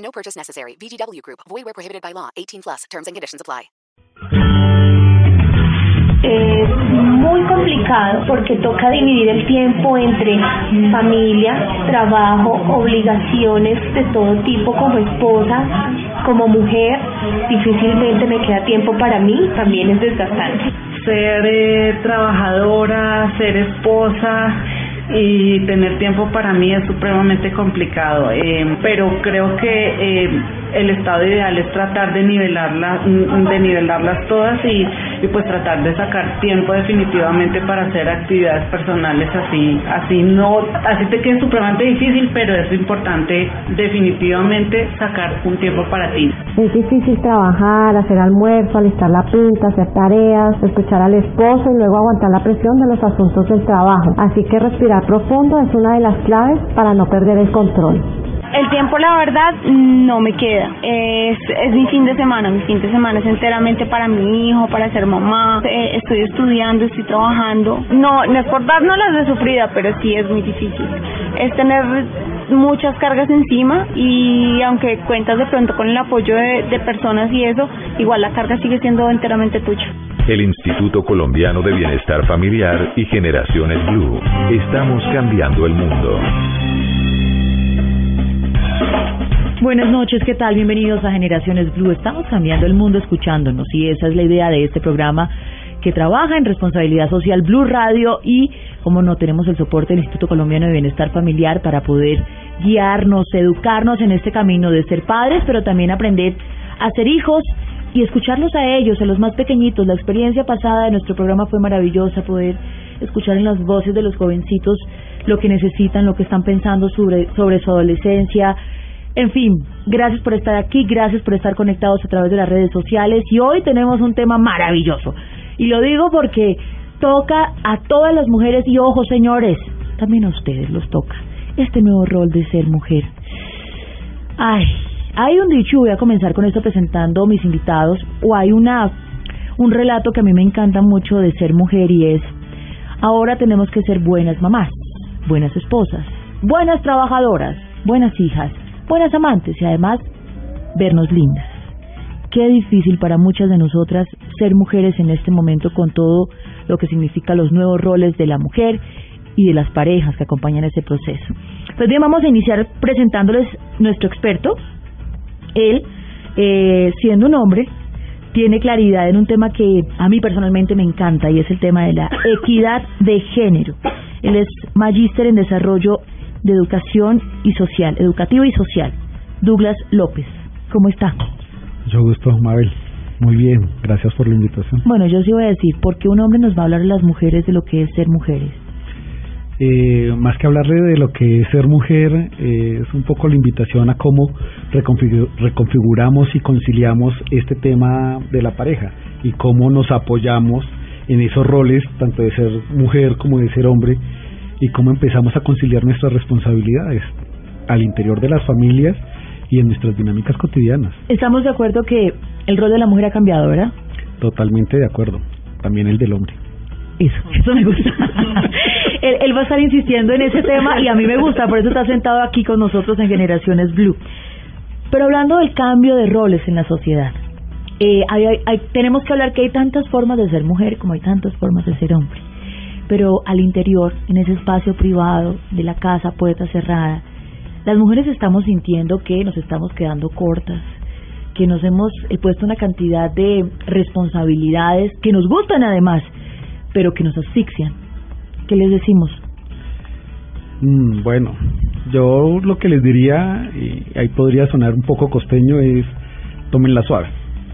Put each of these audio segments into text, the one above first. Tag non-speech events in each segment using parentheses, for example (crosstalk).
No purchase necessary. VGW Group. Void where prohibited by law. 18 plus. Terms and conditions apply. Es muy complicado porque toca dividir el tiempo entre familia, trabajo, obligaciones de todo tipo como esposa, como mujer. Difícilmente me queda tiempo para mí, también es desgastante. Ser eh, trabajadora, ser esposa y tener tiempo para mí es supremamente complicado, eh, pero creo que eh, el estado ideal es tratar de nivelarlas, de nivelarlas todas y, y pues tratar de sacar tiempo definitivamente para hacer actividades personales así, así no, así te queda supremamente difícil, pero es importante definitivamente sacar un tiempo para ti. Es difícil trabajar, hacer almuerzo, alistar la pinta, hacer tareas, escuchar al esposo y luego aguantar la presión de los asuntos del trabajo. Así que respirar profundo es una de las claves para no perder el control. El tiempo, la verdad, no me queda. Es, es mi fin de semana. Mi fin de semana es enteramente para mi hijo, para ser mamá. Eh, estoy estudiando, estoy trabajando. No, no es por darnos las de sufrida, pero sí es muy difícil. Es tener muchas cargas encima y aunque cuentas de pronto con el apoyo de, de personas y eso, igual la carga sigue siendo enteramente tuya. El Instituto Colombiano de Bienestar Familiar y Generaciones Blue. Estamos cambiando el mundo. Buenas noches, ¿qué tal? Bienvenidos a Generaciones Blue. Estamos cambiando el mundo escuchándonos y esa es la idea de este programa que trabaja en responsabilidad social Blue Radio y, como no, tenemos el soporte del Instituto Colombiano de Bienestar Familiar para poder guiarnos, educarnos en este camino de ser padres, pero también aprender a ser hijos y escucharlos a ellos, a los más pequeñitos. La experiencia pasada de nuestro programa fue maravillosa, poder escuchar en las voces de los jovencitos lo que necesitan, lo que están pensando sobre, sobre su adolescencia. En fin, gracias por estar aquí, gracias por estar conectados a través de las redes sociales y hoy tenemos un tema maravilloso. Y lo digo porque toca a todas las mujeres y ojo señores, también a ustedes los toca este nuevo rol de ser mujer. Ay, hay un dicho, voy a comenzar con esto presentando mis invitados, o hay una un relato que a mí me encanta mucho de ser mujer y es, ahora tenemos que ser buenas mamás, buenas esposas, buenas trabajadoras, buenas hijas, buenas amantes y además vernos lindas. Qué difícil para muchas de nosotras ser mujeres en este momento con todo lo que significa los nuevos roles de la mujer y de las parejas que acompañan ese proceso. Pues bien, vamos a iniciar presentándoles nuestro experto, él, eh, siendo un hombre, tiene claridad en un tema que a mí personalmente me encanta y es el tema de la (laughs) equidad de género. Él es magíster en desarrollo de educación y social, educativo y social. Douglas López, ¿cómo está? Mucho gusto, Mabel. Muy bien, gracias por la invitación. Bueno, yo sí voy a decir, ¿por qué un hombre nos va a hablar a las mujeres de lo que es ser mujeres? Eh, más que hablarle de lo que es ser mujer, eh, es un poco la invitación a cómo reconfigu reconfiguramos y conciliamos este tema de la pareja y cómo nos apoyamos en esos roles, tanto de ser mujer como de ser hombre, y cómo empezamos a conciliar nuestras responsabilidades al interior de las familias y en nuestras dinámicas cotidianas. Estamos de acuerdo que el rol de la mujer ha cambiado, ¿verdad? Totalmente de acuerdo, también el del hombre. Eso, eso me gusta. (laughs) él, va a estar insistiendo en ese tema y a mí me gusta, por eso está sentado aquí con nosotros en Generaciones Blue. Pero hablando del cambio de roles en la sociedad, eh, tenemos que hablar que hay tantas formas de ser mujer como hay tantas formas de ser hombre. Pero al interior, en ese espacio privado de la casa, puerta cerrada, las mujeres estamos sintiendo que nos estamos quedando cortas, que nos hemos puesto una cantidad de responsabilidades que nos gustan además, pero que nos asfixian. ¿Qué les decimos? Mm, bueno, yo lo que les diría, y ahí podría sonar un poco costeño, es tómenla suave,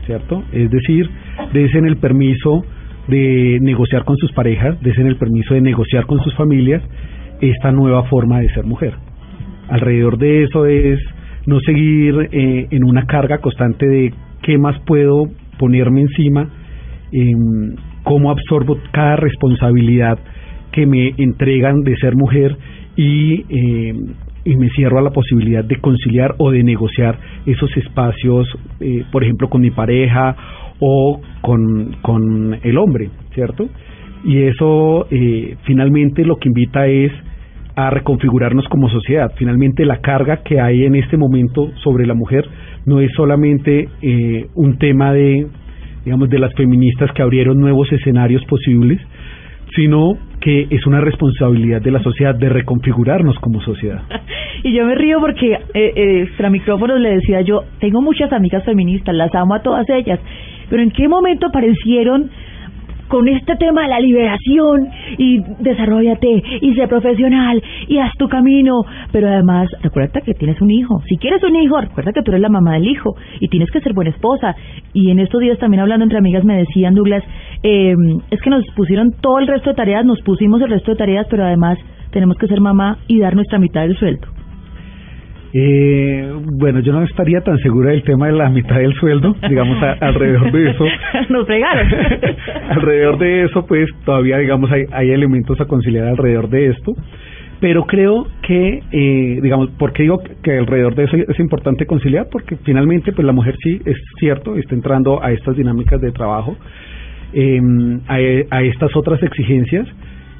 ¿cierto? Es decir, desen el permiso de negociar con sus parejas, desen el permiso de negociar con sus familias esta nueva forma de ser mujer. Alrededor de eso es no seguir eh, en una carga constante de qué más puedo ponerme encima, eh, cómo absorbo cada responsabilidad que me entregan de ser mujer y, eh, y me cierro a la posibilidad de conciliar o de negociar esos espacios, eh, por ejemplo, con mi pareja o con, con el hombre, ¿cierto? Y eso eh, finalmente lo que invita es a reconfigurarnos como sociedad. Finalmente la carga que hay en este momento sobre la mujer no es solamente eh, un tema de, digamos, de las feministas que abrieron nuevos escenarios posibles, sino que es una responsabilidad de la sociedad de reconfigurarnos como sociedad. (laughs) y yo me río porque eh, eh, extra micrófonos le decía yo, tengo muchas amigas feministas, las amo a todas ellas, pero ¿en qué momento aparecieron con este tema de la liberación y desarrollate y sé profesional y haz tu camino, pero además recuerda que tienes un hijo, si quieres un hijo, recuerda que tú eres la mamá del hijo y tienes que ser buena esposa. Y en estos días también hablando entre amigas me decían Douglas, eh, es que nos pusieron todo el resto de tareas, nos pusimos el resto de tareas, pero además tenemos que ser mamá y dar nuestra mitad del sueldo. Eh, bueno, yo no estaría tan segura del tema de la mitad del sueldo, digamos, alrededor de eso. (laughs) Nos fregaron. (laughs) alrededor de eso, pues todavía, digamos, hay, hay elementos a conciliar alrededor de esto. Pero creo que, eh, digamos, ¿por qué digo que alrededor de eso es importante conciliar? Porque finalmente, pues la mujer sí, es cierto, está entrando a estas dinámicas de trabajo, eh, a, a estas otras exigencias,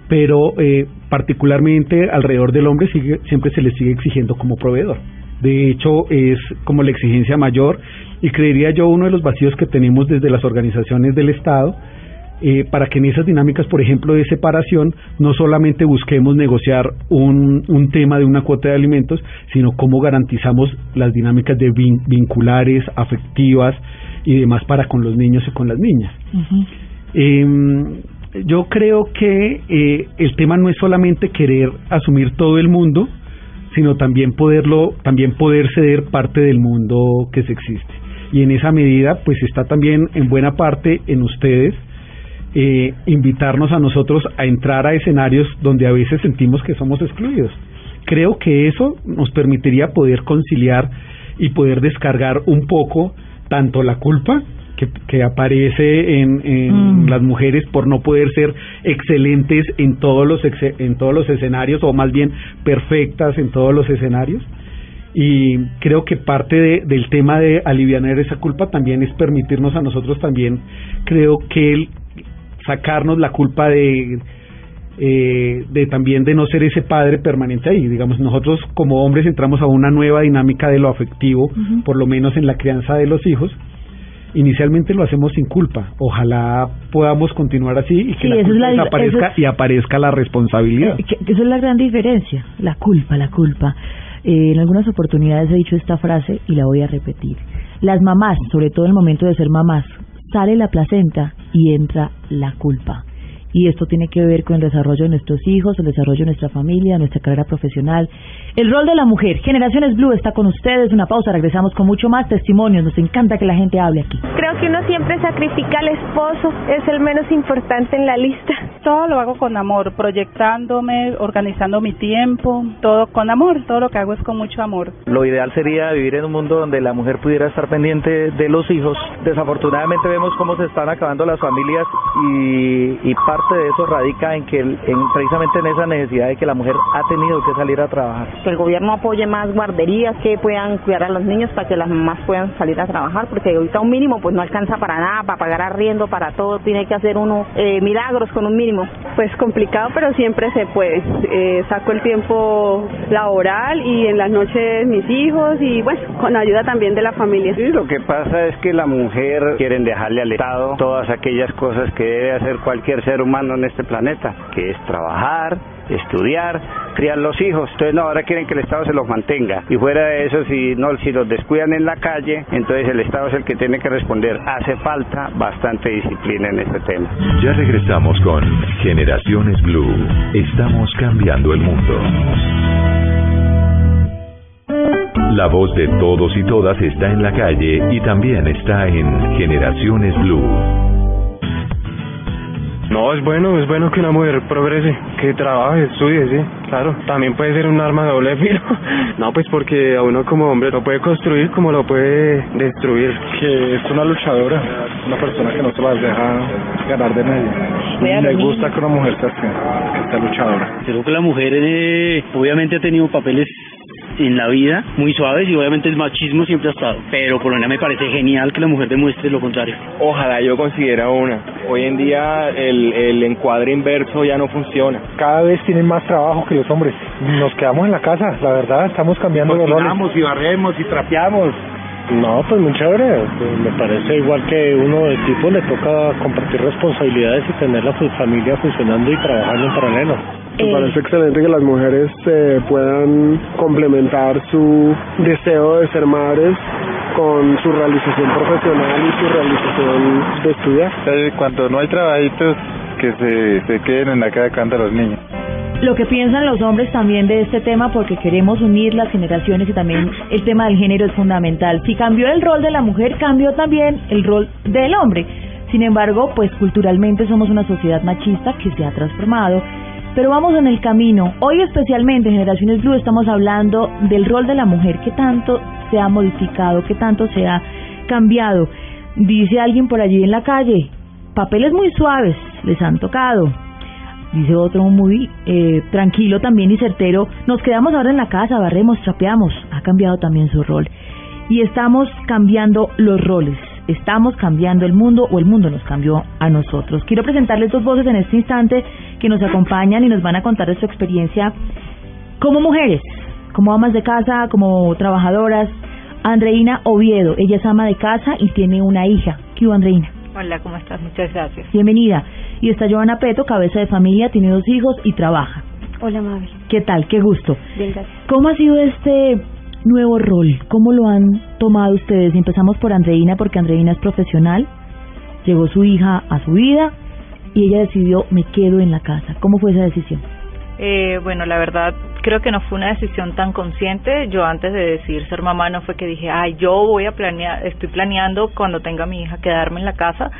pero eh, particularmente alrededor del hombre sigue, siempre se le sigue exigiendo como proveedor. De hecho, es como la exigencia mayor y creería yo uno de los vacíos que tenemos desde las organizaciones del Estado eh, para que en esas dinámicas, por ejemplo, de separación, no solamente busquemos negociar un, un tema de una cuota de alimentos, sino cómo garantizamos las dinámicas de vin vinculares, afectivas y demás para con los niños y con las niñas. eh, yo creo que eh, el tema no es solamente querer asumir todo el mundo, sino también poderlo, también poder ceder parte del mundo que se existe. Y en esa medida, pues está también en buena parte en ustedes eh, invitarnos a nosotros a entrar a escenarios donde a veces sentimos que somos excluidos. Creo que eso nos permitiría poder conciliar y poder descargar un poco tanto la culpa que, que aparece en, en Mm. las mujeres por no poder ser excelentes en todos los en todos los escenarios o más bien perfectas en todos los escenarios y creo que parte de, del tema de aliviar esa culpa también es permitirnos a nosotros también creo que el sacarnos la culpa de eh, de también de no ser ese padre permanente ahí. Digamos nosotros como hombres entramos a una nueva dinámica de lo afectivo por lo menos en la crianza de los hijos. Inicialmente lo hacemos sin culpa. Ojalá podamos continuar así y que Sí, la culpa la desaparezca es- y aparezca la responsabilidad. Eh, esa es la gran diferencia, la culpa, la culpa. Eh, en algunas oportunidades he dicho esta frase y la voy a repetir. Las mamás, sobre todo en el momento de ser mamás, sale la placenta y entra la culpa. Y esto tiene que ver con el desarrollo de nuestros hijos, el desarrollo de nuestra familia, nuestra carrera profesional. El rol de la mujer. Generaciones Blue está con ustedes. Una pausa, regresamos con mucho más testimonios. Nos encanta que la gente hable aquí. Creo que uno siempre sacrifica al esposo, es el menos importante en la lista. Todo lo hago con amor, proyectándome, organizando mi tiempo, todo con amor, todo lo que hago es con mucho amor. Lo ideal sería vivir en un mundo donde la mujer pudiera estar pendiente de los hijos. Desafortunadamente vemos cómo se están acabando las familias y, y parte de eso radica en que en, precisamente en esa necesidad de que la mujer ha tenido que salir a trabajar. que el gobierno apoye más guarderías que puedan cuidar a los niños para que las mamás puedan salir a trabajar, porque ahorita un mínimo pues no alcanza para nada, para pagar arriendo, para todo, tiene que hacer uno eh, milagros con un mínimo. Pues complicado, pero siempre se puede. Eh, saco el tiempo laboral y en las noches mis hijos y bueno, con ayuda también de la familia. Sí, lo que pasa es que la mujer quieren dejarle al Estado todas aquellas cosas que debe hacer cualquier ser humano en este planeta, que es trabajar, estudiar, criar los hijos. Entonces no, ahora quieren que el Estado se los mantenga. Y fuera de eso, si no, si los descuidan en la calle, entonces el Estado es el que tiene que responder. Hace falta bastante disciplina en este tema. Ya regresamos con Generaciones Blue. Estamos cambiando el mundo. La voz de todos y todas está en la calle y también está en Generaciones Blue. No, es bueno, es bueno que una mujer progrese, que trabaje, estudie, sí, claro. También puede ser un arma de doble filo. (laughs) No, pues porque a uno como hombre lo puede construir como lo puede destruir. Que es una luchadora, una persona que no se las deja ganar de nadie. Me gusta que una mujer sea así, que sea luchadora. Creo que la mujer eh, obviamente ha tenido papeles en la vida muy suaves y obviamente el machismo siempre ha estado. Pero por lo menos me parece genial que la mujer demuestre lo contrario. Ojalá yo consiguiera una. Hoy en día el, el encuadre inverso ya no funciona. Cada vez tienen más trabajo que los hombres. Nos quedamos en la casa, la verdad, estamos cambiando los roles. y barremos y trapeamos. No, pues muy chévere. Pues me parece igual que uno de tipo le toca compartir responsabilidades y tener la familia funcionando y trabajando en paralelo. Me parece excelente que las mujeres eh, puedan complementar su deseo de ser madres con su realización profesional y su realización de estudiar. Cuando no hay trabajitos, que se, se queden en la casa de los niños lo que piensan los hombres también de este tema porque queremos unir las generaciones y también el tema del género es fundamental. Si cambió el rol de la mujer, cambió también el rol del hombre. Sin embargo, pues culturalmente somos una sociedad machista que se ha transformado. Pero vamos en el camino. Hoy especialmente en Generaciones Blue estamos hablando del rol de la mujer, que tanto se ha modificado, que tanto se ha cambiado. Dice alguien por allí en la calle, papeles muy suaves les han tocado, dice otro muy eh, tranquilo también y certero, nos quedamos ahora en la casa, barremos, trapeamos, ha cambiado también su rol. Y estamos cambiando los roles, estamos cambiando el mundo o el mundo nos cambió a nosotros. Quiero presentarles dos voces en este instante que nos acompañan y nos van a contar de su experiencia como mujeres, como amas de casa, como trabajadoras. Andreina Oviedo, ella es ama de casa y tiene una hija. ¿Qué hubo, Andreina? Hola, ¿cómo estás? Muchas gracias. Bienvenida. Y está Joana Peto, cabeza de familia, tiene dos hijos y trabaja. Hola, Mabel. ¿Qué tal? Qué gusto. Bien, gracias. ¿Cómo ha sido este nuevo rol? ¿Cómo lo han tomado ustedes? Empezamos por Andreina, porque Andreina es profesional, llegó su hija a su vida y ella decidió, me quedo en la casa. ¿Cómo fue esa decisión? Eh, bueno, la verdad creo que no fue una decisión tan consciente. Yo antes de decir ser mamá no fue que dije, ay, yo voy a planear, estoy planeando cuando tenga mi hija quedarme en la casa,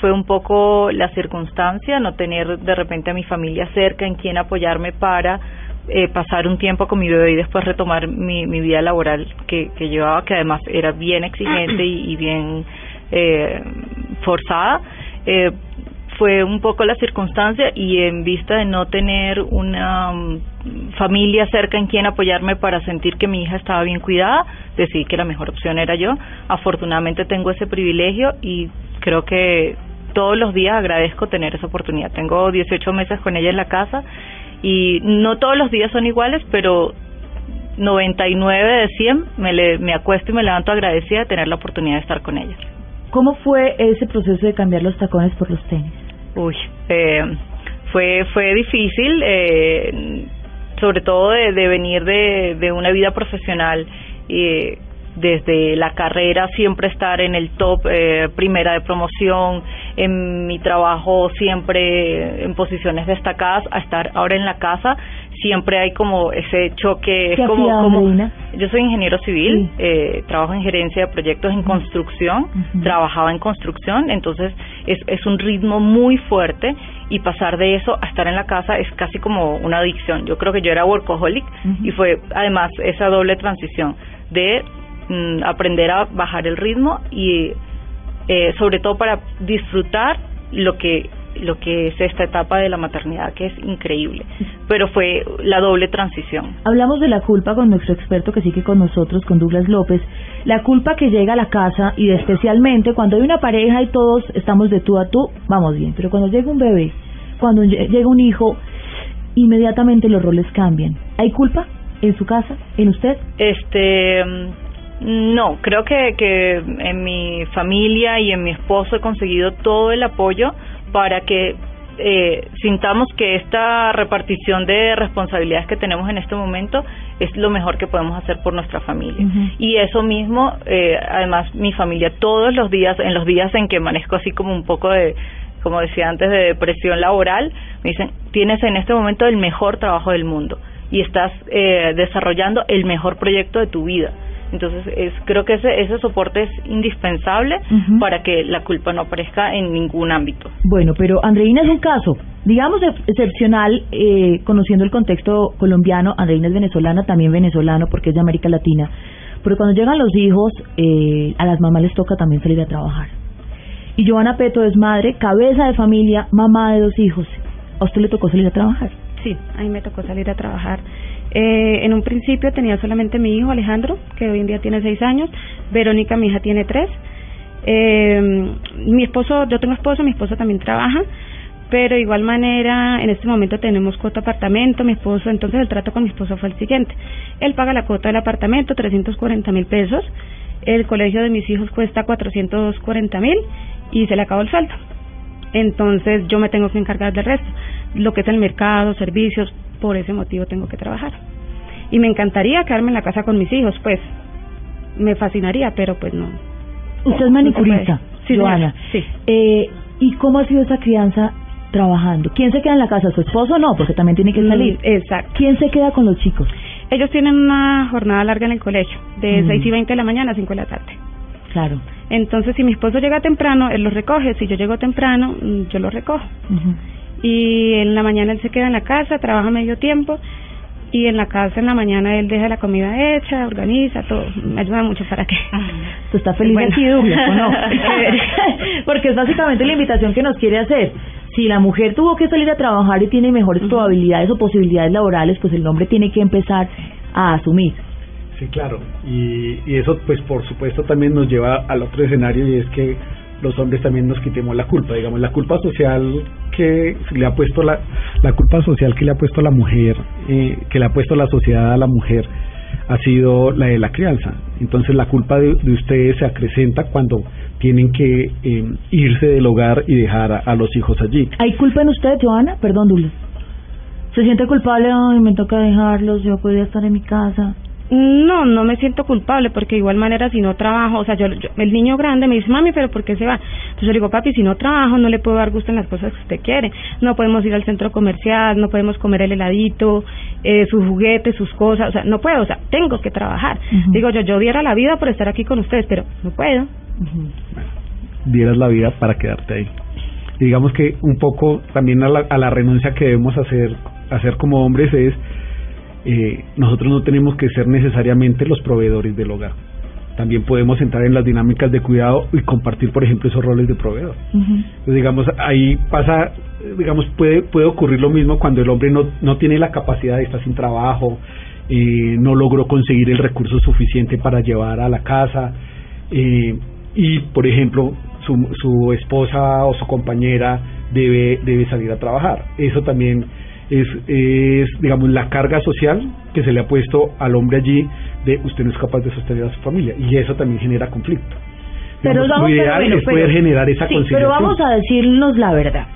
fue un poco la circunstancia, no tener de repente a mi familia cerca en quien apoyarme para eh, pasar un tiempo con mi bebé y después retomar mi, mi vida laboral que, que llevaba, que además era bien exigente y, bien eh, forzada. Eh, fue un poco la circunstancia y en vista de no tener una mm, familia cerca en quien apoyarme para sentir que mi hija estaba bien cuidada, decidí que la mejor opción era yo. Afortunadamente tengo ese privilegio y creo que todos los días agradezco tener esa oportunidad. Tengo 18 meses con ella en la casa y no todos los días son iguales, pero 99 de 100 me, le, me acuesto y me levanto agradecida de tener la oportunidad de estar con ella. ¿Cómo fue ese proceso de cambiar los tacones por los tenis? Uy, eh, fue fue difícil, eh, sobre todo de, venir de, de una vida profesional. Eh, desde la carrera siempre estar en el top, eh, primera de promoción, en mi trabajo siempre en posiciones destacadas, a estar ahora en la casa, siempre hay como ese choque. ¿Qué como, como yo soy ingeniero civil, eh, trabajo en gerencia de proyectos en construcción, trabajaba en construcción, entonces es, es un ritmo muy fuerte y pasar de eso a estar en la casa es casi como una adicción. Yo creo que yo era workaholic y fue además esa doble transición de Mm, aprender a bajar el ritmo y eh, sobre todo para disfrutar lo que lo que es esta etapa de la maternidad que es increíble. Pero fue la doble transición. Hablamos de la culpa con nuestro experto que sigue con nosotros con Douglas López. La culpa que llega a la casa y especialmente cuando hay una pareja y todos estamos de tú a tú vamos bien. Pero cuando llega un bebé cuando llega un hijo inmediatamente los roles cambian. Hay culpa en su casa en usted este no, creo que, que en mi familia y en mi esposo he conseguido todo el apoyo para que eh, sintamos que esta repartición de responsabilidades que tenemos en este momento es lo mejor que podemos hacer por nuestra familia. Y eso mismo, eh, además, mi familia todos los días, en los días en que amanezco así como un poco de, como decía antes, de depresión laboral, me dicen, tienes en este momento el mejor trabajo del mundo y estás eh, desarrollando el mejor proyecto de tu vida Entonces, es, creo que ese, ese soporte es indispensable para que la culpa no aparezca en ningún ámbito. Bueno, pero Andreina es un caso, digamos, ex- excepcional, eh, conociendo el contexto colombiano. Andreina es venezolana, también venezolano, porque es de América Latina. Pero cuando llegan los hijos, eh, a las mamás les toca también salir a trabajar. Y Joana Peto es madre, cabeza de familia, mamá de dos hijos. ¿A usted le tocó salir a trabajar? Sí, a mí me tocó salir a trabajar. Eh, en un principio tenía solamente mi hijo Alejandro, que hoy en día tiene seis años. Verónica, mi hija, tiene tres. Eh, mi esposo, yo tengo esposo, mi esposo también trabaja, pero de igual manera en este momento tenemos cuota apartamento, mi esposo, entonces el trato con mi esposo fue el siguiente. Él paga la cuota del apartamento, 340 mil pesos. El colegio de mis hijos cuesta 440 mil y se le acabó el sueldo. Entonces yo me tengo que encargar del resto, lo que es el mercado, servicios, por ese motivo tengo que trabajar. Y me encantaría quedarme en la casa con mis hijos, pues me fascinaría, pero pues no. Usted es manicurista, Sí. Joana. Sí. Eh, ¿Y cómo ha sido esa crianza trabajando? ¿Quién se queda en la casa? ¿Su esposo no? Porque también tiene que salir. Mm, exacto. ¿Quién se queda con los chicos? Ellos tienen una jornada larga en el colegio, de Mm. 6 y 20 de la mañana a 5 de la tarde. Claro. Entonces, si mi esposo llega temprano, él los recoge. Si yo llego temprano, mm, yo los recojo. Ujú. Y en la mañana él se queda en la casa, trabaja medio tiempo. Y en la casa, en la mañana, él deja la comida hecha, organiza todo. Me ayuda mucho para que. Tú estás feliz Bueno. aquí, Douglas, ¿o no? (laughs) Porque es básicamente la invitación que nos quiere hacer. Si la mujer tuvo que salir a trabajar y tiene mejores probabilidades o posibilidades laborales, pues el hombre tiene que empezar a asumir. Sí, claro. Y, y eso, pues, por supuesto, también nos lleva al otro escenario y es que los hombres también nos quitemos la culpa, digamos, la culpa social que le ha puesto la, la culpa social que le ha puesto la mujer, eh, que le ha puesto la sociedad a la mujer, ha sido la de la crianza. Entonces la culpa de, de ustedes se acrecenta cuando tienen que eh, irse del hogar y dejar a, los hijos allí. ¿Hay culpa en usted, Joana? Perdón, Douglas. ¿Se siente culpable? Ay, me toca dejarlos, yo podría estar en mi casa. No, no me siento culpable porque de igual manera si no trabajo, o sea, yo, yo- el niño grande me dice, mami, pero ¿por qué se va? Entonces yo le digo, papi, si no trabajo no le puedo dar gusto en las cosas que usted quiere. No podemos ir al centro comercial, no podemos comer el heladito, eh, sus juguetes, sus cosas, o sea, no puedo, o sea, tengo que trabajar. Digo yo, yo diera la vida por estar aquí con ustedes, pero no puedo. dieras la vida para quedarte ahí. Y digamos que un poco también a la, a la renuncia que debemos hacer, hacer como hombres es, eh, nosotros no tenemos que ser necesariamente los proveedores del hogar. También podemos entrar en las dinámicas de cuidado y compartir, por ejemplo, esos roles de proveedor. Entonces, digamos, ahí pasa, digamos, puede, puede ocurrir lo mismo cuando el hombre no, no tiene la capacidad de estar sin trabajo, eh, no logró conseguir el recurso suficiente para llevar a la casa, eh, y, por ejemplo, su, su esposa o su compañera debe, debe salir a trabajar. Eso también es, es, digamos, la carga social que se le ha puesto al hombre allí de usted no es capaz de sostener a su familia, y eso también genera conflicto. Pero Digamos, vamos, lo ideal es pero- poder generar esa sí, pero vamos a decirnos la verdad.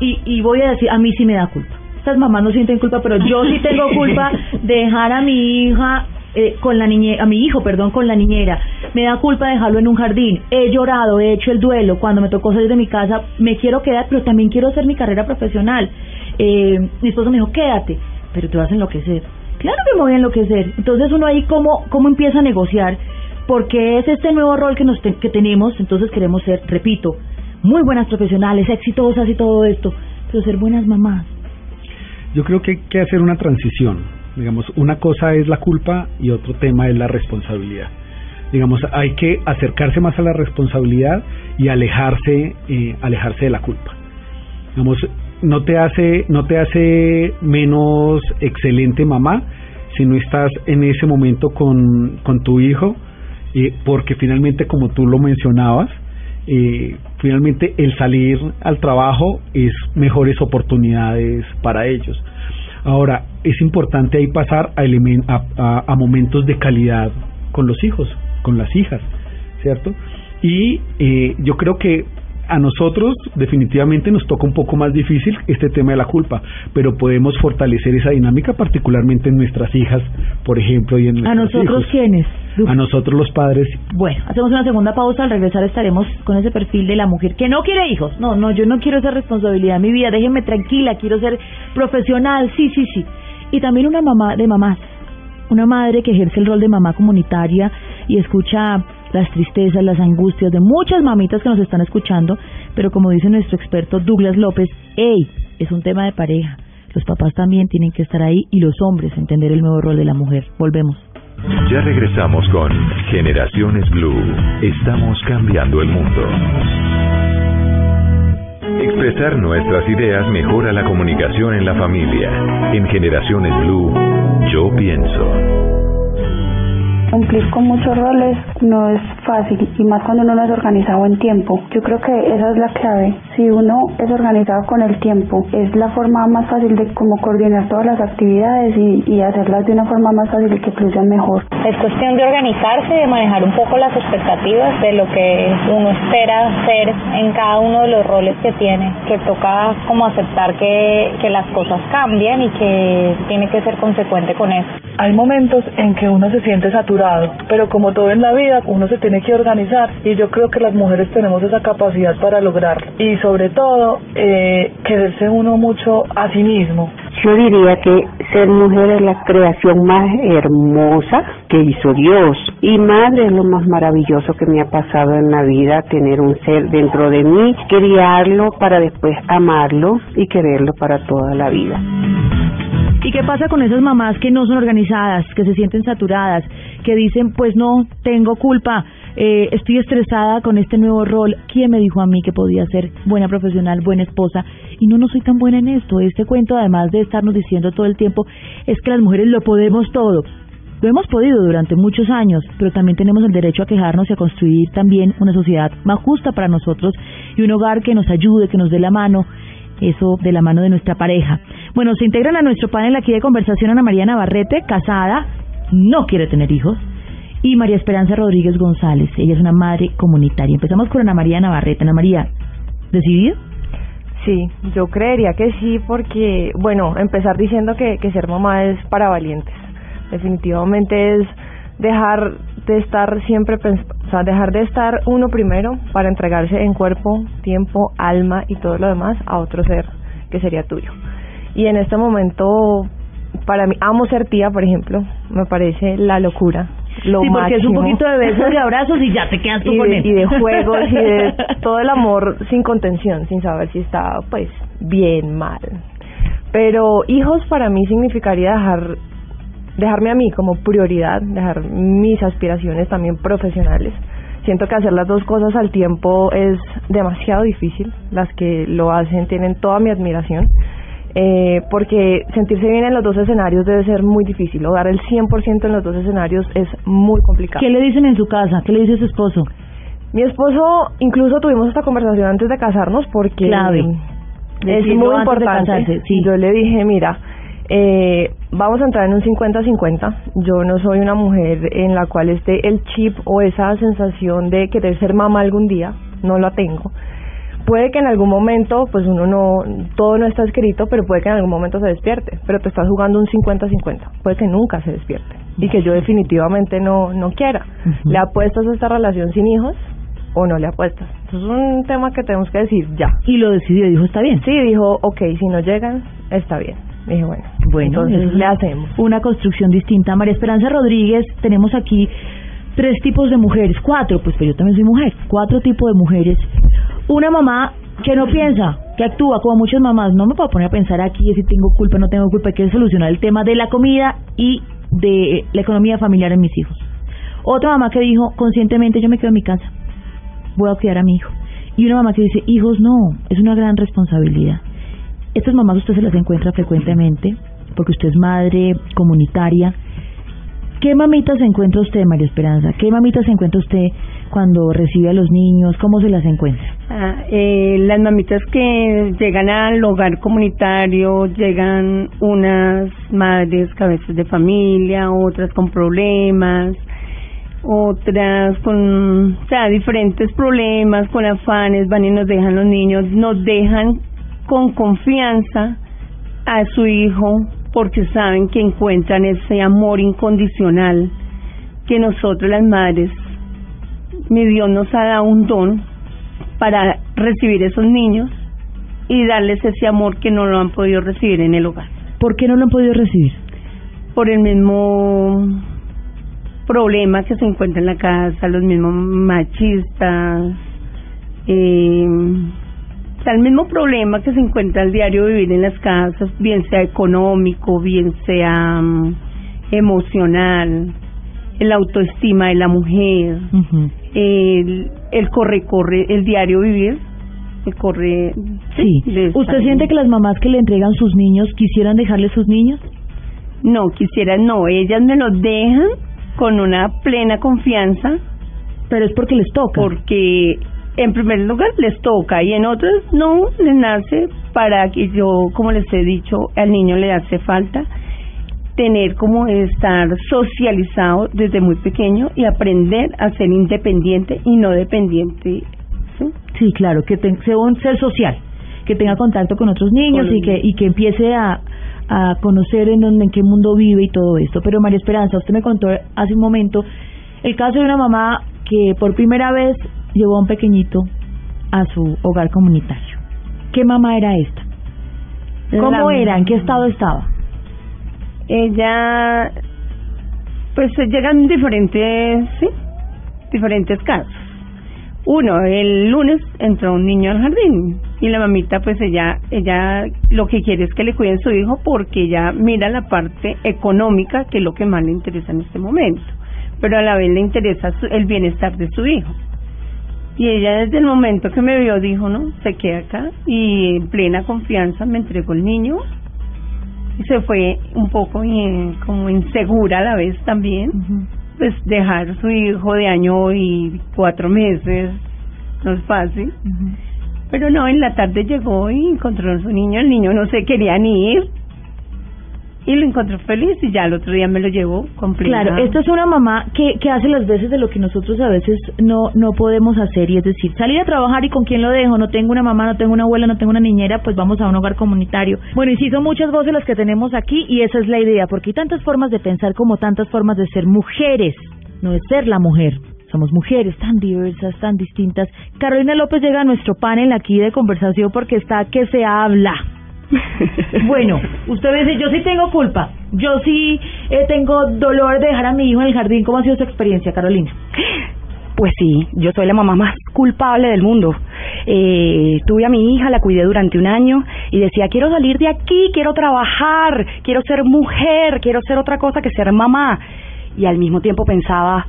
Y, y voy a decir, a mí sí me da culpa. Estas mamás no sienten culpa, pero yo sí tengo culpa (laughs) de dejar a mi hija eh, con la niñera, a mi hijo, perdón, con la niñera. Me da culpa dejarlo en un jardín. He llorado, he hecho el duelo. Cuando me tocó salir de mi casa, me quiero quedar, pero también quiero hacer mi carrera profesional. Eh, mi esposo me dijo, quédate, pero te vas a enloquecer. Claro que me voy a enloquecer. Entonces uno ahí cómo, cómo empieza a negociar, porque es este nuevo rol que, nos que tenemos, entonces queremos ser, repito, muy buenas profesionales, exitosas y todo esto, pero ser buenas mamás. Yo creo que hay que hacer una transición. Digamos, una cosa es la culpa y otro tema es la responsabilidad. Digamos, hay que acercarse más a la responsabilidad y alejarse, eh, alejarse de la culpa. Digamos, no te hace, no te hace menos excelente mamá si no estás en ese momento con, con tu hijo, eh, porque finalmente, como tú lo mencionabas, eh, finalmente el salir al trabajo es mejores oportunidades para ellos. Ahora, es importante ahí pasar a, elemen- a, a- a momentos de calidad con los hijos, con las hijas, ¿cierto? Y eh, yo creo que a nosotros definitivamente nos toca un poco más difícil este tema de la culpa, pero podemos fortalecer esa dinámica particularmente en nuestras hijas, por ejemplo, y en ¿A nuestros nosotros hijos. quiénes? A nosotros los padres. Bueno, hacemos una segunda pausa. Al regresar estaremos con ese perfil de la mujer que no quiere hijos. No, no, yo no quiero esa responsabilidad en mi vida. Déjenme tranquila, quiero ser profesional. Sí, sí, sí. Y también una mamá de mamás. Una madre que ejerce el rol de mamá comunitaria, y escucha las tristezas, las angustias de muchas mamitas que nos están escuchando, pero como dice nuestro experto Douglas López, hey, es un tema de pareja. Los papás también tienen que estar ahí y los hombres entender el nuevo rol de la mujer. Volvemos. Ya regresamos con Generaciones Blue. Estamos cambiando el mundo. Expresar nuestras ideas mejora la comunicación en la familia. En Generaciones Blue, yo pienso. Cumplir con muchos roles no es fácil y más cuando uno no es organizado en tiempo. Yo creo que esa es la clave. Si uno es organizado con el tiempo, es la forma más fácil de como coordinar todas las actividades y, y hacerlas de una forma más fácil y que fluyan mejor. Es cuestión de organizarse, de manejar un poco las expectativas de lo que uno espera ser en cada uno de los roles que tiene, que toca como aceptar que, que las cosas cambian y que tiene que ser consecuente con eso. Hay momentos en que uno se siente saturado, pero como todo en la vida, uno se tiene que organizar y yo creo que las mujeres tenemos esa capacidad para lograrlo. Y sobre todo, eh, quererse uno mucho a sí mismo. Yo diría que ser mujer es la creación más hermosa que hizo Dios. Y madre es lo más maravilloso que me ha pasado en la vida, tener un ser dentro de mí, criarlo para después amarlo y quererlo para toda la vida. ¿Y qué pasa con esas mamás que no son organizadas, que se sienten saturadas, que dicen, pues no, tengo culpa, eh, estoy estresada con este nuevo rol, ¿quién me dijo a mí que podía ser buena profesional, buena esposa? Y no, no soy tan buena en esto. Este cuento, además de estarnos diciendo todo el tiempo, es que las mujeres lo podemos todo. Lo hemos podido durante muchos años, pero también tenemos el derecho a quejarnos y a construir también una sociedad más justa para nosotros y un hogar que nos ayude, que nos dé la mano, eso de la mano de nuestra pareja. Bueno, se integran a nuestro panel aquí de conversación Ana María Navarrete, casada, no quiere tener hijos, y María Esperanza Rodríguez González, ella es una madre comunitaria. Empezamos con Ana María Navarrete. Ana María, ¿decidido? Sí, yo creería que sí, porque, bueno, empezar diciendo que, que ser mamá es para valientes. Definitivamente es dejar de estar siempre, o sea, dejar de estar uno primero para entregarse en cuerpo, tiempo, alma y todo lo demás a otro ser que sería tuyo. Y en este momento, para mí, amo ser tía, por ejemplo, me parece la locura. Lo sí, porque es un poquito de besos y abrazos y ya te quedas tú y con de, él. y de juegos y de (laughs) todo el amor sin contención, sin saber si está pues bien, mal. Pero hijos para mí significaría dejar dejarme a mí como prioridad, dejar mis aspiraciones también profesionales. Siento que hacer las dos cosas al tiempo es demasiado difícil. Las que lo hacen tienen toda mi admiración. Eh, porque sentirse bien en los dos escenarios debe ser muy difícil. O dar el 100% en los dos escenarios es muy complicado. ¿Qué le dicen en su casa? ¿Qué le dice su esposo? Mi esposo, incluso tuvimos esta conversación antes de casarnos porque Clave. es muy importante. casarse, sí. Yo le dije, mira, eh, vamos a entrar en un 50-50. Yo no soy una mujer en la cual esté el chip o esa sensación de querer ser mamá algún día. No la tengo. Puede que en algún momento, pues uno no, todo no está escrito, pero puede que en algún momento se despierte. Pero te estás jugando un 50-50. Puede que nunca se despierte. Y que yo definitivamente no, no quiera. ¿Le apuestas a esta relación sin hijos o no le apuestas? Eso es un tema que tenemos que decir ya. Y lo decidió, dijo, está bien. Sí, dijo, ok, si no llegan, está bien. Dije, bueno, Bueno, entonces le hacemos. Una construcción distinta. María Esperanza Rodríguez, tenemos aquí tres tipos de mujeres, cuatro, pues pero yo también soy mujer, cuatro tipos de mujeres. Una mamá que no piensa, que actúa como muchas mamás. No me puedo poner a pensar aquí si tengo culpa no tengo culpa, hay que solucionar el tema de la comida y de la economía familiar en mis hijos. Otra mamá que dijo conscientemente yo me quedo en mi casa, voy a cuidar a mi hijo. Y una mamá que dice, hijos no, es una gran responsabilidad. Estas mamás usted se las encuentra frecuentemente porque usted es madre comunitaria. ¿Qué mamitas se encuentra usted, María Esperanza? ¿Qué mamitas se encuentra usted cuando recibe a los niños? ¿Cómo se las encuentra? Ah, eh, las mamitas que llegan al hogar comunitario, llegan unas madres cabezas de familia, otras con problemas, otras con, diferentes problemas, con afanes, van y nos dejan los niños, nos dejan con confianza a su hijo porque saben que encuentran ese amor incondicional que nosotros las madres, mi Dios nos ha dado un don para recibir esos niños y darles ese amor que no lo han podido recibir en el hogar. ¿Por qué no lo han podido recibir? Por el mismo problema que se encuentra en la casa, los mismos machistas, eh, el mismo problema que se encuentra al diario vivir en las casas, bien sea económico, bien sea mm, emocional, el autoestima de la mujer, el, el corre, corre, el diario vivir, el corre. Sí. ¿Usted siente que las mamás que le entregan sus niños quisieran dejarle sus niños? No, quisieran no, ellas me los dejan con una plena confianza. Pero es porque les toca. Porque en primer lugar les toca y en otros no les nace para que yo, como les he dicho, al niño le hace falta tener como estar socializado desde muy pequeño y aprender a ser independiente y no dependiente. Sí, claro, que sea un ser social, que tenga contacto con otros niños y que y que empiece a, a conocer en dónde en qué mundo vive y todo esto. Pero María Esperanza, usted me contó hace un momento el caso de una mamá que por primera vez llevó a un pequeñito a su hogar comunitario. ¿Qué mamá era esta? ¿Cómo era? ¿En qué estado estaba? Ella, pues llegan diferentes, diferentes casos. Uno, el lunes entró un niño al jardín y la mamita, pues ella, ella lo que quiere es que le cuiden su hijo porque ella mira la parte económica, que es lo que más le interesa en este momento, pero a la vez le interesa el bienestar de su hijo. Y ella desde el momento que me vio dijo, no, se queda acá y en plena confianza me entregó el niño se fue un poco como insegura a la vez también. Pues dejar su hijo de año y cuatro meses no es fácil. Pero no, en la tarde llegó y encontró a su niño, el niño no se quería ni ir y lo encontró feliz y ya el otro día me lo llevó completo. Claro, esto es una mamá que, que hace las veces de lo que nosotros a veces no no podemos hacer y es decir, salir a trabajar y con quién lo dejo, no tengo una mamá, no tengo una abuela, no tengo una niñera, pues vamos a un hogar comunitario. Bueno, y sí son muchas voces las que tenemos aquí y esa es la idea, porque hay tantas formas de pensar como tantas formas de ser mujeres, no es ser la mujer. Somos mujeres tan diversas, tan distintas. Carolina López llega a nuestro panel aquí de conversación porque está que se habla. Bueno, usted dice, yo sí tengo culpa, yo sí eh, tengo dolor de dejar a mi hijo en el jardín. ¿Cómo ha sido su experiencia, Carolina? Pues sí, yo soy la mamá más culpable del mundo. Eh, tuve a mi hija, la cuidé durante un año y decía, quiero salir de aquí, quiero trabajar, quiero ser mujer, quiero ser otra cosa que ser mamá. Y al mismo tiempo pensaba,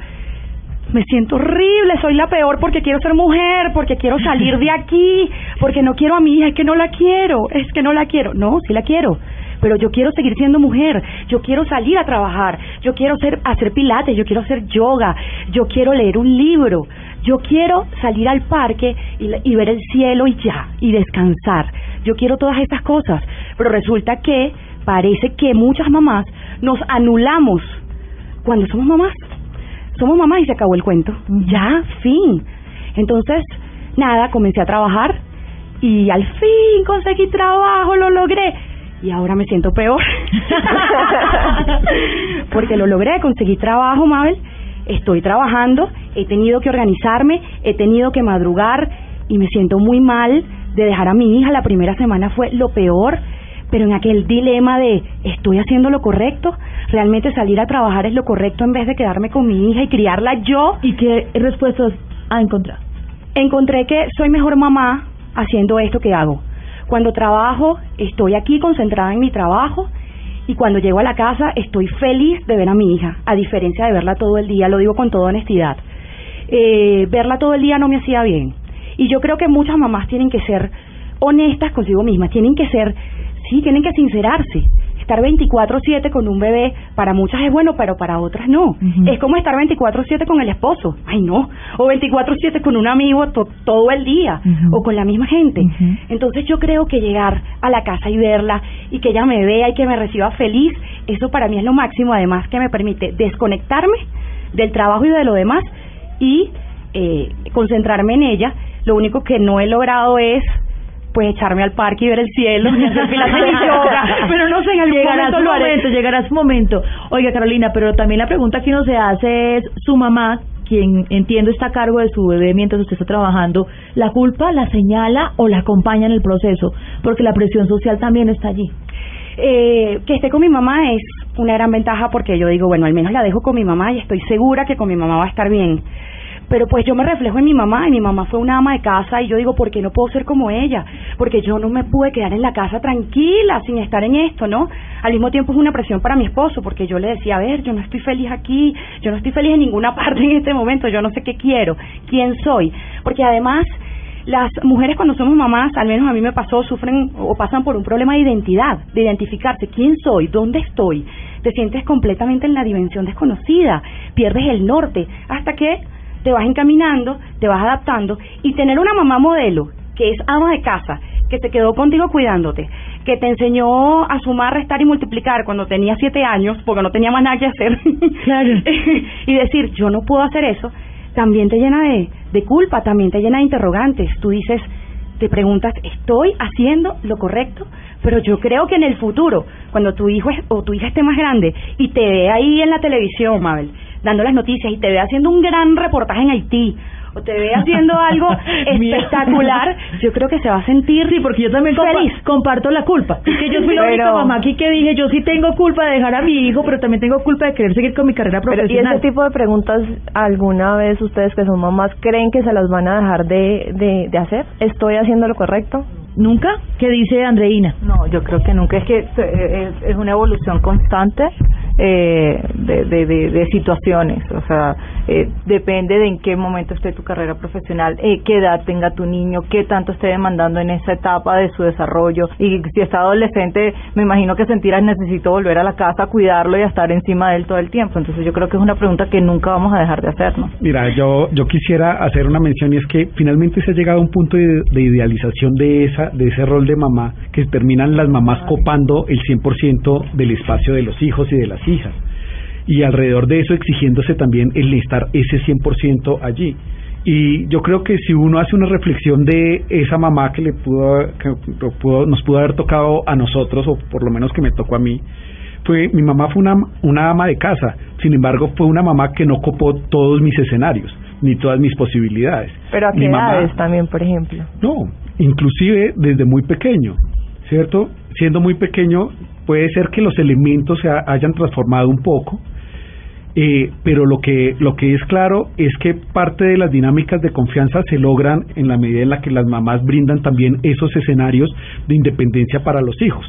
me siento horrible, soy la peor porque quiero ser mujer, porque quiero salir de aquí, porque no quiero a mi hija, es que no la quiero, es que no la quiero. No, sí la quiero, pero yo quiero seguir siendo mujer, yo quiero salir a trabajar, yo quiero ser, hacer pilates, yo quiero hacer yoga, yo quiero leer un libro, yo quiero salir al parque y, y ver el cielo y ya, y descansar. Yo quiero todas estas cosas, pero resulta que parece que muchas mamás nos anulamos cuando somos mamás somos mamás y se acabó el cuento. Ya, fin. Entonces, nada, comencé a trabajar y al fin conseguí trabajo, lo logré. Y ahora me siento peor. (laughs) Porque lo logré, conseguí trabajo, Mabel. Estoy trabajando, he tenido que organizarme, he tenido que madrugar y me siento muy mal de dejar a mi hija. La primera semana fue lo peor, pero en aquel dilema de ¿estoy haciendo lo correcto? realmente salir a trabajar es lo correcto en vez de quedarme con mi hija y criarla yo. ¿Y qué respuestas ha encontrado? Encontré que soy mejor mamá haciendo esto que hago. Cuando trabajo, estoy aquí concentrada en mi trabajo y cuando llego a la casa estoy feliz de ver a mi hija, a diferencia de verla todo el día, lo digo con toda honestidad. Eh, verla todo el día no me hacía bien. Y yo creo que muchas mamás tienen que ser honestas consigo mismas, tienen que ser, sí, tienen que sincerarse estar 24/7 con un bebé para muchas es bueno, pero para otras no. Es como estar 24/7 con el esposo, ay no, o 24/7 con un amigo todo el día, o con la misma gente. Entonces yo creo que llegar a la casa y verla y que ella me vea y que me reciba feliz, eso para mí es lo máximo, además que me permite desconectarme del trabajo y de lo demás y eh, concentrarme en ella. Lo único que no he logrado es pues echarme al parque y ver el cielo y hacer (laughs) pero no sé, en algún llegará su momento, llegará su momento. Oiga, Carolina, pero también la pregunta que uno se hace es, su mamá, quien entiendo está a cargo de su bebé mientras usted está trabajando, ¿la culpa la señala o la acompaña en el proceso? Porque la presión social también está allí. Eh, que esté con mi mamá es una gran ventaja porque yo digo, bueno, al menos la dejo con mi mamá y estoy segura que con mi mamá va a estar bien. Pero pues yo me reflejo en mi mamá y mi mamá fue una ama de casa y yo digo, ¿por qué no puedo ser como ella? Porque yo no me pude quedar en la casa tranquila sin estar en esto, ¿no? Al mismo tiempo es una presión para mi esposo porque yo le decía, a ver, yo no estoy feliz aquí, yo no estoy feliz en ninguna (laughs) parte en este momento, yo no sé qué quiero, quién soy. Porque además las mujeres cuando somos mamás, al menos a mí me pasó, sufren o pasan por un problema de identidad, de identificarse, quién soy, dónde estoy. Te sientes completamente en la dimensión desconocida, pierdes el norte, hasta que te vas encaminando, te vas adaptando y tener una mamá modelo que es ama de casa, que se quedó contigo cuidándote, que te enseñó a sumar, restar y multiplicar cuando tenía siete años, porque no tenía más nada que hacer, (laughs) claro. y decir, yo no puedo hacer eso, también te llena de, de culpa, también te llena de interrogantes. Tú dices, te preguntas, ¿estoy haciendo lo correcto? Pero yo creo que en el futuro, cuando tu hijo o tu hija esté más grande y te ve ahí en la televisión, Mabel, dando las noticias y te ve haciendo un gran reportaje en Haití o te ve haciendo (laughs) algo espectacular, yo creo que se va a sentir sí, porque yo también feliz. comparto la culpa. Es que yo fui la única mamá aquí que dije, yo sí tengo culpa de dejar a mi hijo, pero también tengo culpa de querer seguir con mi carrera profesional. ¿Y ese tipo de preguntas alguna vez ustedes que son mamás creen que se las van a dejar de, de, de hacer? ¿Estoy haciendo lo correcto? ¿Nunca? ¿Qué dice Andreina? No, yo creo que nunca. Es que es, es una evolución constante eh, de, de, situaciones. O sea, eh, depende de en qué momento esté tu carrera profesional, eh, qué edad tenga tu niño, qué tanto esté demandando en esa etapa de su desarrollo. Y si está adolescente, me imagino que sentirás necesito volver a la casa, cuidarlo y estar encima de él todo el tiempo. Entonces yo creo que es una pregunta que nunca vamos a dejar de hacernos. Mira, yo, yo quisiera hacer una mención y es que finalmente se ha llegado a un punto de, de idealización de esa de ese rol de mamá que terminan las mamás copando el 100% del espacio de los hijos y de las. Y alrededor de eso exigiéndose también el estar ese 100% allí. Y yo creo que si uno hace una reflexión de esa mamá que le pudo, que pudo, nos pudo haber tocado a nosotros, o por lo menos que me tocó a mí, fue mi mamá fue una, una ama de casa, sin embargo fue una mamá que no copó todos mis escenarios ni todas mis posibilidades. Pero a qué mi edades mamá, también, por ejemplo. No, inclusive desde muy pequeño, ¿cierto? Siendo muy pequeño puede ser que los elementos se hayan transformado un poco, eh, pero lo que lo que es claro es que parte de las dinámicas de confianza se logran en la medida en la que las mamás brindan también esos escenarios de independencia para los hijos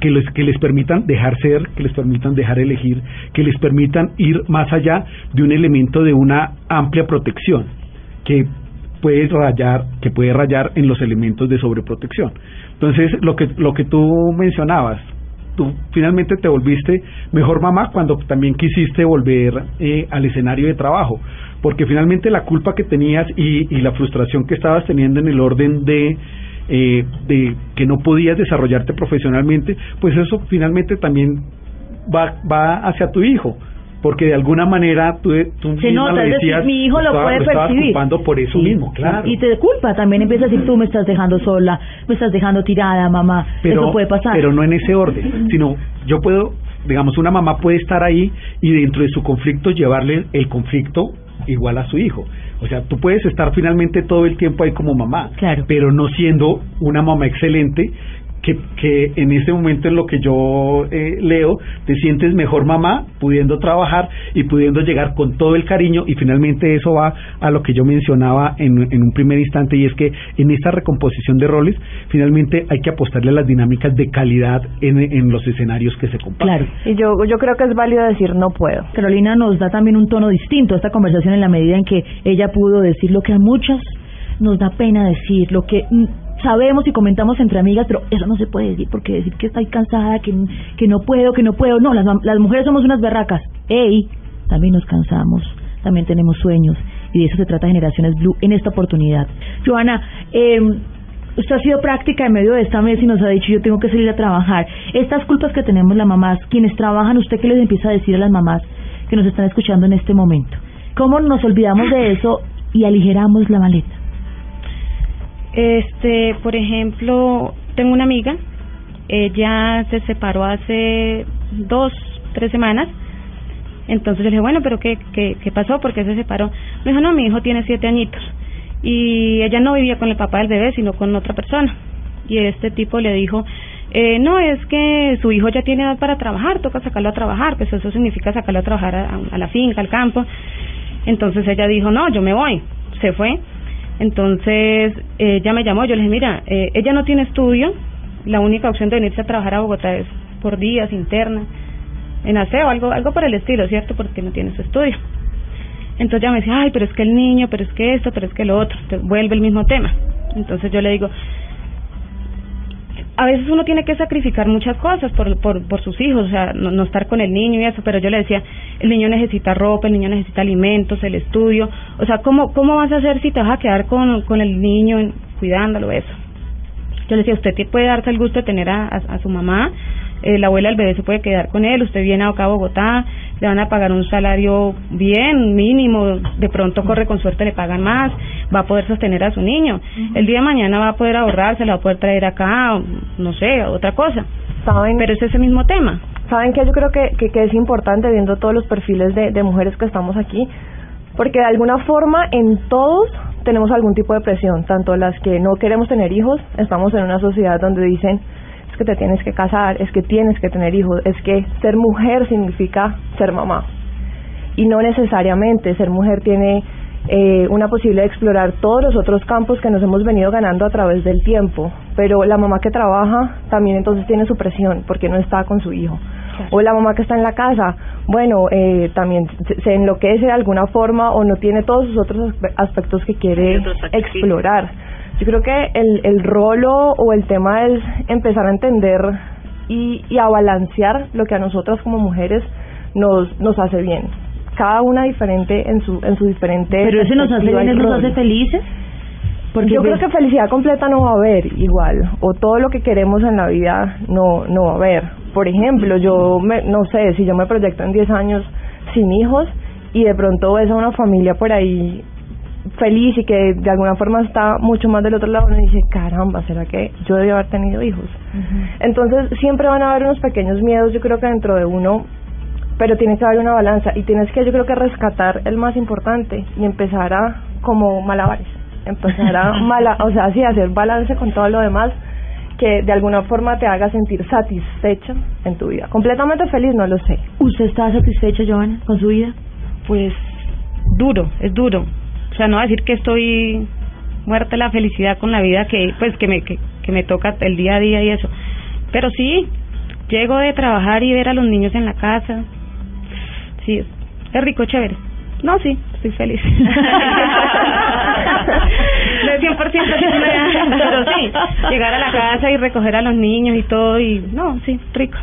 que les, que les permitan dejar ser, que les permitan dejar elegir, que les permitan ir más allá de un elemento de una amplia protección que puede rayar, que puede rayar en los elementos de sobreprotección. Entonces, lo que lo que tú mencionabas, tú finalmente te volviste mejor mamá cuando también quisiste volver eh, al escenario de trabajo, porque finalmente la culpa que tenías y, la frustración que estabas teniendo en el orden de eh, de que no podías desarrollarte profesionalmente, pues eso finalmente también va, va hacia tu hijo porque de alguna manera tú, tú se nota, le es decías, decir, mi hijo lo estaba, puede lo percibir. culpando por eso Sí, mismo, claro. Y te culpa, también empieza a decir, tú me estás dejando sola, me estás dejando tirada, mamá, pero, eso puede pasar. Pero no en ese orden, sino yo puedo, digamos, una mamá puede estar ahí y dentro de su conflicto llevarle el conflicto igual a su hijo. O sea, tú puedes estar finalmente todo el tiempo ahí como mamá, claro. pero no siendo una mamá excelente que, que en ese momento en lo que yo eh, leo te sientes mejor mamá pudiendo trabajar y pudiendo llegar con todo el cariño y finalmente eso va a lo que yo mencionaba en, en un primer instante y es que en esta recomposición de roles finalmente hay que apostarle a las dinámicas de calidad en, en los escenarios que se comparten. Claro. Y yo, yo creo que es válido decir no puedo. Carolina nos da también un tono distinto a esta conversación en la medida en que ella pudo decir lo que a muchas nos da pena decir, lo que mm, sabemos y comentamos entre amigas, pero eso no se puede decir porque decir que estoy cansada, que, que no puedo, que no puedo. No, las, las mujeres somos unas berracas. ¡Ey! También nos cansamos, también tenemos sueños y de eso se trata Generaciones Blue en esta oportunidad. Joana, eh, usted ha sido práctica en medio de esta mesa y nos ha dicho yo tengo que salir a trabajar. Estas culpas que tenemos las mamás, quienes trabajan, ¿usted qué les empieza a decir a las mamás que nos están escuchando en este momento? ¿Cómo nos olvidamos de eso y aligeramos la maleta? Este, por ejemplo, tengo una amiga, ella se separó hace dos, tres semanas. Entonces le dije, bueno, pero ¿qué, qué, qué pasó? ¿Por qué se separó? Me dijo, no, mi hijo tiene siete añitos. Y ella no vivía con el papá del bebé, sino con otra persona. Y este tipo le dijo, Eh, no, es que su hijo ya tiene edad para trabajar, toca sacarlo a trabajar, pues eso significa sacarlo a trabajar a, a la finca, al campo. Entonces ella dijo, no, yo me voy, se fue. Entonces ella me llamó, yo le dije, mira, eh, ella no tiene estudio, la única opción de venirse a trabajar a Bogotá es por días, interna, en aseo, algo, algo por el estilo, ¿cierto? Porque no tiene su estudio. Entonces ella me decía, ay, pero es que el niño, pero es que esto, pero es que lo otro, Entonces, vuelve el mismo tema. Entonces yo le digo, a veces uno tiene que sacrificar muchas cosas por, por, por sus hijos, o sea, no, no, estar con el niño y eso, pero yo le decía, el niño necesita ropa, el niño necesita alimentos, el estudio, o sea, ¿cómo, cómo vas a hacer si te vas a quedar con, con el niño cuidándolo, eso? Yo le decía, usted puede darse el gusto de tener a, a, a su mamá, eh, la abuela del bebé se puede quedar con él, usted viene acá a Bogotá, le van a pagar un salario bien, mínimo, de pronto corre con suerte, le pagan más, va a poder sostener a su niño. El día de mañana va a poder ahorrar, se la va a poder traer acá, no sé, otra cosa. ¿Saben? Pero es ese mismo tema. ¿Saben que Yo creo que, que, que es importante viendo todos los perfiles de, de mujeres que estamos aquí, porque de alguna forma en todos tenemos algún tipo de presión, tanto las que no queremos tener hijos, estamos en una sociedad donde dicen, es que te tienes que casar, es que tienes que tener hijos, es que ser mujer significa ser mamá. Y no necesariamente ser mujer tiene eh, una posibilidad de explorar todos los otros campos que nos hemos venido ganando a través del tiempo. Pero la mamá que trabaja también entonces tiene su presión porque no está con su hijo. O la mamá que está en la casa, bueno, eh, también se, se enloquece de alguna forma o no tiene todos sus otros aspectos que quiere explorar. Yo creo que el, el rolo o el tema es empezar a entender y, y a balancear lo que a nosotras como mujeres nos, nos hace bien. Cada una diferente en su, en su diferente. Pero ese nos hace bien, nos hace felices. Porque yo creo que felicidad completa no va a haber igual, o todo lo que queremos en la vida no, no va a haber. Por ejemplo, yo me, no sé, si yo me proyecto en 10 años sin hijos y de pronto ves a una familia por ahí feliz y que de alguna forma está mucho más del otro lado, uno dice, caramba, ¿será que yo debía haber tenido hijos? Entonces siempre van a haber unos pequeños miedos, yo creo que dentro de uno, pero tiene que haber una balanza y tienes que, yo creo que rescatar el más importante y empezar a, como malabares, empezar a, (laughs) mala, o sea, así hacer balance con todo lo demás que de alguna forma te haga sentir satisfecha en tu vida. Completamente feliz, no lo sé. ¿Usted está satisfecha, Joana, con su vida? Pues duro, es duro. O sea, no a decir que estoy muerta la felicidad con la vida que pues que me que, que me toca el día a día y eso. Pero sí, llego de trabajar y ver a los niños en la casa. Sí, es rico, chévere. No, sí, estoy feliz. (laughs) de 100% pero sí, llegar a la casa y recoger a los niños y todo y no, sí, rico.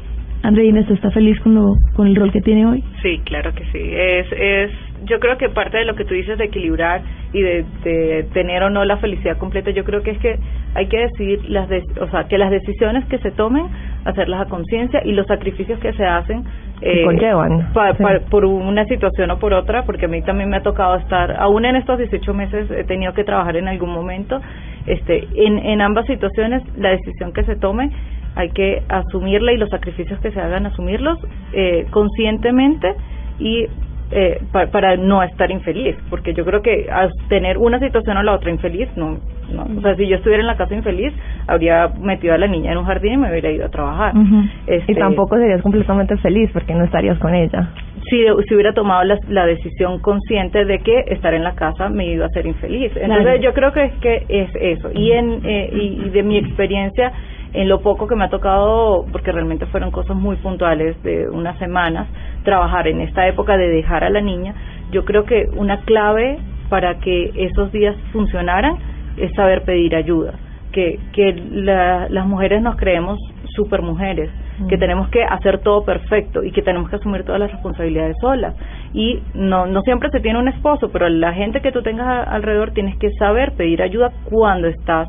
Andreina, ¿usted está feliz con lo con el rol que tiene hoy? Sí, claro que sí. Es es yo creo que parte de lo que tú dices de equilibrar y de, de tener o no la felicidad completa, yo creo que es que hay que decidir las de, o sea, que las decisiones que se tomen hacerlas a conciencia y los sacrificios que se hacen eh, conllevan pa, pa, por una situación o por otra, porque a mí también me ha tocado estar, aún en estos 18 meses he tenido que trabajar en algún momento, este, en, en ambas situaciones la decisión que se tome hay que asumirla y los sacrificios que se hagan asumirlos eh, conscientemente y eh, pa, para no estar infeliz, porque yo creo que al tener una situación o la otra infeliz, no, no, o sea, si yo estuviera en la casa infeliz, habría metido a la niña en un jardín y me hubiera ido a trabajar. Uh -huh. este, y tampoco serías completamente feliz porque no estarías con ella. Si, si hubiera tomado la, la decisión consciente de que estar en la casa me iba a hacer infeliz. Entonces claro. yo creo que es que es eso. Y en eh, y, y de mi experiencia en lo poco que me ha tocado, porque realmente fueron cosas muy puntuales de unas semanas, trabajar en esta época de dejar a la niña, yo creo que una clave para que esos días funcionaran es saber pedir ayuda, que, que la, las mujeres nos creemos super mujeres, mm. que tenemos que hacer todo perfecto y que tenemos que asumir todas las responsabilidades solas. Y no, no siempre se tiene un esposo, pero la gente que tú tengas alrededor tienes que saber pedir ayuda cuando estás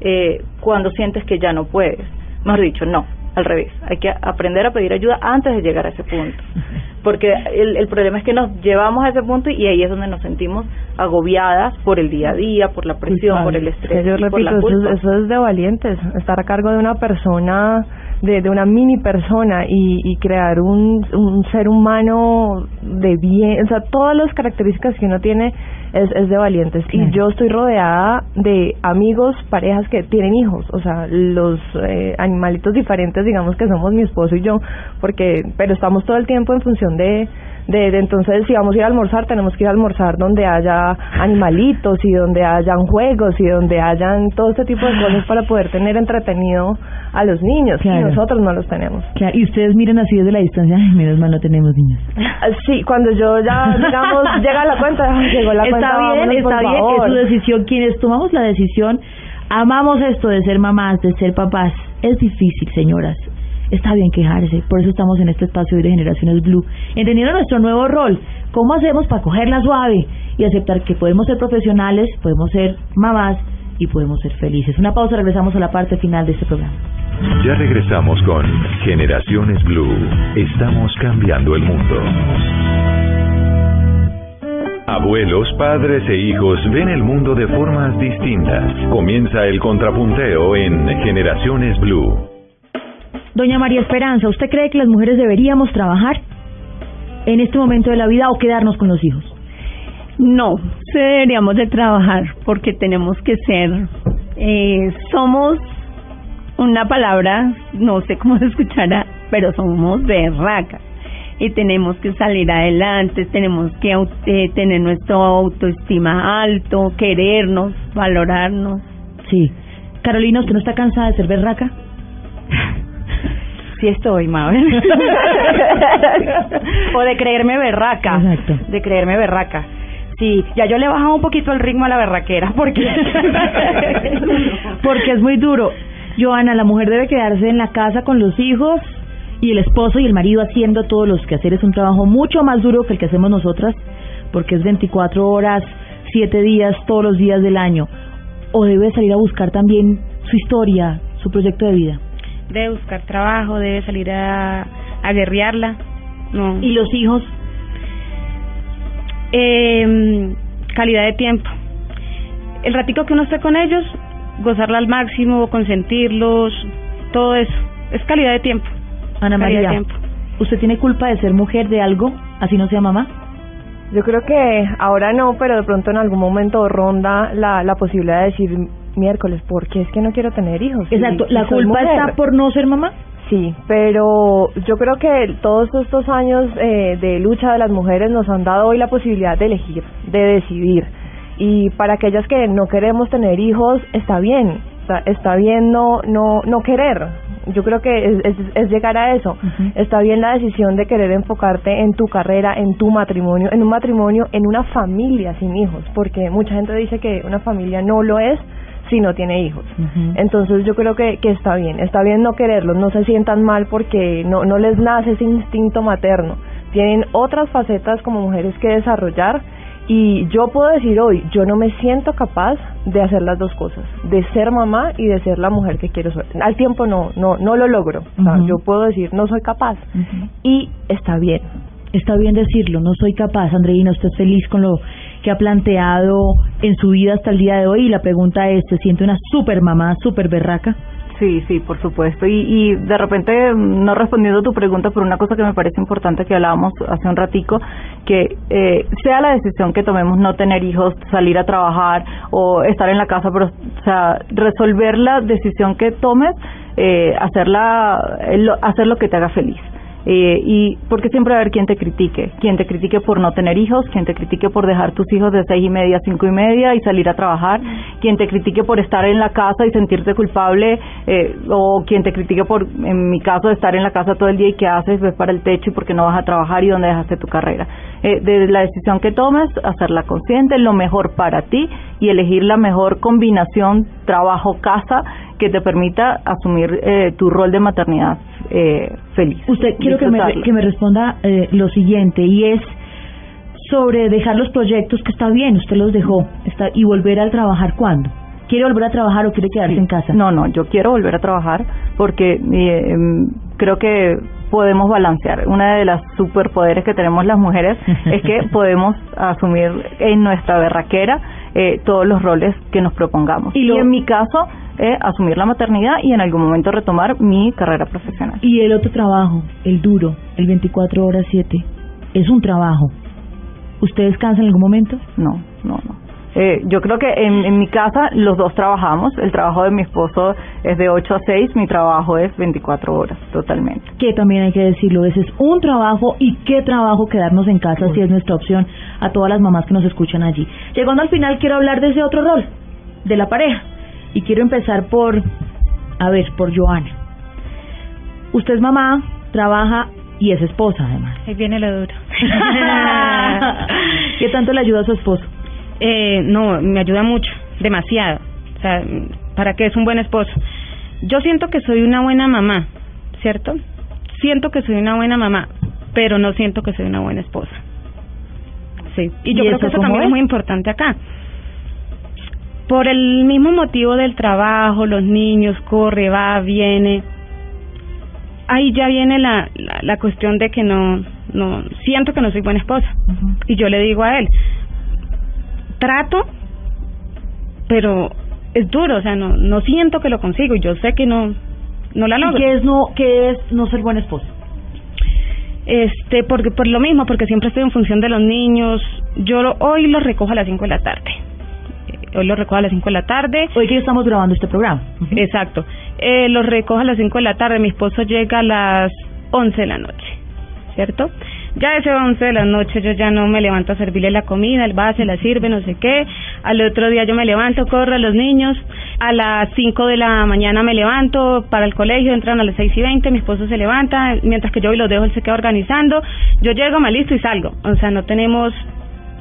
eh, cuando sientes que ya no puedes. Mejor dicho, no, al revés. Hay que aprender a pedir ayuda antes de llegar a ese punto. (laughs) Porque el, el problema es que nos llevamos a ese punto y ahí es donde nos sentimos agobiadas por el día a día, por la presión, por el estrés. Yo repito, por la eso, eso, es de valientes, estar a cargo de una persona, de, de una mini persona y, y crear un, un ser humano de bien, o sea, todas las características que uno tiene es, es de valientes. Y yo estoy rodeada de amigos, parejas que tienen hijos, o sea, los eh, animalitos diferentes, digamos que somos mi esposo y yo, porque, pero estamos todo el tiempo en función de, de, de, entonces si vamos a ir a almorzar tenemos que ir a almorzar donde haya animalitos y donde hayan juegos y donde hayan todo este tipo de cosas para poder tener entretenido a los niños y nosotros no los tenemos. Claro, y ustedes miran así desde la distancia, Ay, menos mal no tenemos niños. Sí, cuando yo ya, digamos, (laughs) llega la cuenta, llegó la está cuenta, bien, vámonos, por está bien, es su decisión. Quienes tomamos la decisión, amamos esto de ser mamás, de ser papás. Es difícil, señoras. Está bien quejarse, por eso estamos en este espacio de Generaciones Blue, entendiendo nuestro nuevo rol. ¿Cómo hacemos para cogerla suave y aceptar que podemos ser profesionales, podemos ser mamás y podemos ser felices? Una pausa, regresamos a la parte final de este programa. Ya regresamos con Generaciones Blue. Estamos cambiando el mundo. Abuelos, padres e hijos ven el mundo de formas distintas. Comienza el contrapunteo en Generaciones Blue. Doña María Esperanza, ¿usted cree que las mujeres deberíamos trabajar en este momento de la vida o quedarnos con los hijos? No, deberíamos de trabajar porque tenemos que ser, eh, somos una palabra, no sé cómo se escuchará, pero somos berracas y tenemos que salir adelante, tenemos que eh, tener nuestra autoestima alto, querernos, valorarnos. Sí. Carolina, ¿usted no está cansada de ser berraca? Sí estoy, Mabel. (laughs) o de creerme berraca. Exacto. De creerme berraca. Sí, ya yo le he bajado un poquito el ritmo a la berraquera porque (laughs) Porque es muy duro. Joana, la mujer debe quedarse en la casa con los hijos y el esposo y el marido haciendo todos los quehaceres. Un trabajo mucho más duro que el que hacemos nosotras, porque es 24 horas, 7 días, todos los días del año. O debe salir a buscar también su historia, su proyecto de vida. debe buscar trabajo, debe salir a, a guerrearla. No. ¿Y los hijos? Eh, calidad de tiempo. El ratico que uno esté con ellos, gozarla al máximo, consentirlos, todo eso. Es calidad de tiempo. Ana Calidad de María, tiempo. ¿usted tiene culpa de ser mujer de algo, así no sea mamá? Yo creo que ahora no, pero de pronto en algún momento ronda la, la posibilidad de decir miércoles, ¿por qué es que no quiero tener hijos? Exacto, ¿la culpa mujer. está por no ser mamá? Sí, pero yo creo que todos estos años eh, de lucha de las mujeres nos han dado hoy la posibilidad de elegir, de decidir. Y para aquellas que no queremos tener hijos, está bien, está, está bien no, no, no querer. Yo creo que es, es, es llegar a eso. Está bien la decisión de querer enfocarte en tu carrera, en tu matrimonio, en un matrimonio, en una familia sin hijos, porque mucha gente dice que una familia no lo es si no tiene hijos. Entonces yo creo que, que está bien, está bien no quererlos, no se sientan mal porque no, no les nace ese instinto materno. Tienen otras facetas como mujeres que desarrollar y yo puedo decir hoy, yo no me siento capaz de hacer las dos cosas, de ser mamá y de ser la mujer que quiero ser. Al tiempo no, no, no lo logro. O sea, yo puedo decir, no soy capaz y está bien. Está bien decirlo, no soy capaz, Andreina, usted es feliz con lo que ha planteado en su vida hasta el día de hoy y la pregunta es, ¿se siente una super mamá, super berraca? Sí, sí, por supuesto. Y, y de repente, no respondiendo a tu pregunta, por una cosa que me parece importante que hablábamos hace un ratico, que eh, sea la decisión que tomemos no tener hijos, salir a trabajar o estar en la casa, pero, o sea, resolver la decisión que tomes, eh, hacerla, eh, lo- hacer lo que te haga feliz. Eh, y porque siempre va a haber quien te critique, quien te critique por no tener hijos, quien te critique por dejar tus hijos de seis y media a cinco y media y salir a trabajar, quien te critique por estar en la casa y sentirte culpable, eh, o quien te critique por, en mi caso, estar en la casa todo el día y qué haces, ves para el techo y porque no vas a trabajar y dónde dejaste tu carrera. Eh, la decisión que tomes, hacerla consciente, lo mejor para ti y elegir la mejor combinación trabajo-casa que te permita asumir eh, tu rol de maternidad eh, feliz. Usted quiero que me, que me responda eh, lo siguiente y es sobre dejar los proyectos que está bien, usted los dejó, está y volver a trabajar cuándo? ¿Quiere volver a trabajar o quiere quedarse en casa? No, no, yo quiero volver a trabajar porque eh, em, creo que podemos balancear. Una de las superpoderes que tenemos las mujeres es que (laughs) podemos asumir en nuestra berraquera eh, todos los roles que nos propongamos. Y, en mi caso, eh, asumir la maternidad y en algún momento retomar mi carrera profesional. Y el otro trabajo, el duro, el 24 horas 7, es un trabajo. ¿Usted descansa en algún momento? No, no, no. Eh, yo creo que en, en mi casa los dos trabajamos. El trabajo de mi esposo es de 8 a 6, mi trabajo es 24 horas, totalmente. Que también hay que decirlo, ese es un trabajo y qué trabajo quedarnos en casa si es nuestra opción a todas las mamás que nos escuchan allí. Llegando al final quiero hablar de ese otro rol, de la pareja. Y quiero empezar por, a ver, por Joana. Usted es mamá, trabaja y es esposa además. Ahí viene lo duro. (laughs) (laughs) ¿Qué tanto le ayuda a su esposo? Eh, no, me ayuda mucho, demasiado. O sea, ¿para qué es un buen esposo? Yo siento que soy una buena mamá, ¿cierto? Siento que soy una buena mamá, pero no siento que soy una buena esposa. Sí, y yo ¿Y creo eso que eso también es? es muy importante acá. Por el mismo motivo del trabajo, los niños, corre, va, viene. Ahí ya viene la, la, la cuestión de que no, no, siento que no soy buena esposa. Y yo le digo a él, trato, pero es duro, o sea, no, no siento que lo consigo y yo sé que no, no la ¿Y logro. qué es no, qué es no ser buen esposo? Este, porque por lo mismo, porque siempre estoy en función de los niños. Yo lo- hoy los recojo a las 5 de la tarde. Eh, Hoy los recojo a las 5 de la tarde. Hoy que estamos grabando este programa. Exacto. Eh, los recojo a las 5 de la tarde. Mi esposo llega a las 11 de la noche. ¿Cierto? Ya ese 11 de la noche yo ya no me levanto a servirle la comida, él va, se la sirve, no sé qué. Al otro día yo me levanto, corro a los niños. A las 5 de la mañana me levanto para el colegio, entran a las 6 y 20, mi esposo se levanta, mientras que yo hoy los dejo, él se queda organizando. Yo llego, me listo y salgo. O sea, no tenemos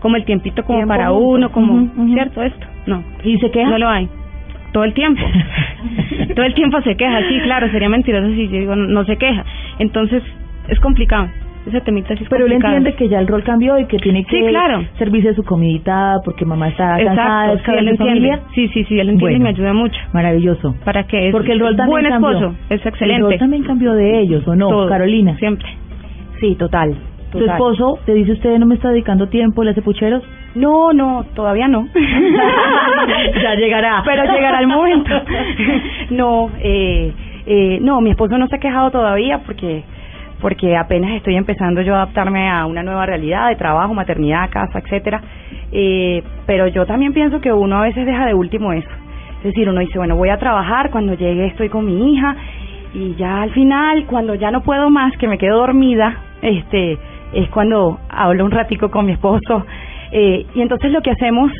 como el tiempito como Tiempo para uno, como. ¿cierto? Esto, no. ¿Y se queja? No lo hay. Todo el tiempo. (laughs) Todo el tiempo se queja, sí, claro, sería mentiroso si yo digo no, no se queja. Entonces, es complicado. Ese temita sí es Pero él entiende que ya el rol cambió y que tiene que Sí, claro. servirse su comidita porque mamá está cansada, Exacto, sí, él de entiende. Sí, sí, sí, él entiende y me ayuda mucho. Maravilloso. ¿Para qué? Porque el rol también buen cambió. esposo, es excelente. El rol también cambió de ellos, ¿o no, Todo, Carolina? Siempre. Sí, total. ¿Su total. esposo te dice usted no me está dedicando tiempo, le hace pucheros? No, no, todavía no. (laughs) (laughs) ya llegará. Pero llegará el momento. (laughs) no, eh, eh, no, mi esposo no se ha quejado todavía porque porque apenas estoy empezando yo a adaptarme a una nueva realidad de trabajo, maternidad, casa, etcétera. Eh, pero yo también pienso que uno a veces deja de último eso. Es decir, uno dice, bueno, voy a trabajar, cuando llegue estoy con mi hija y ya al final, cuando ya no puedo más, que me quedo dormida, este, es cuando hablo un ratico con mi esposo. Eh, y entonces lo que hacemos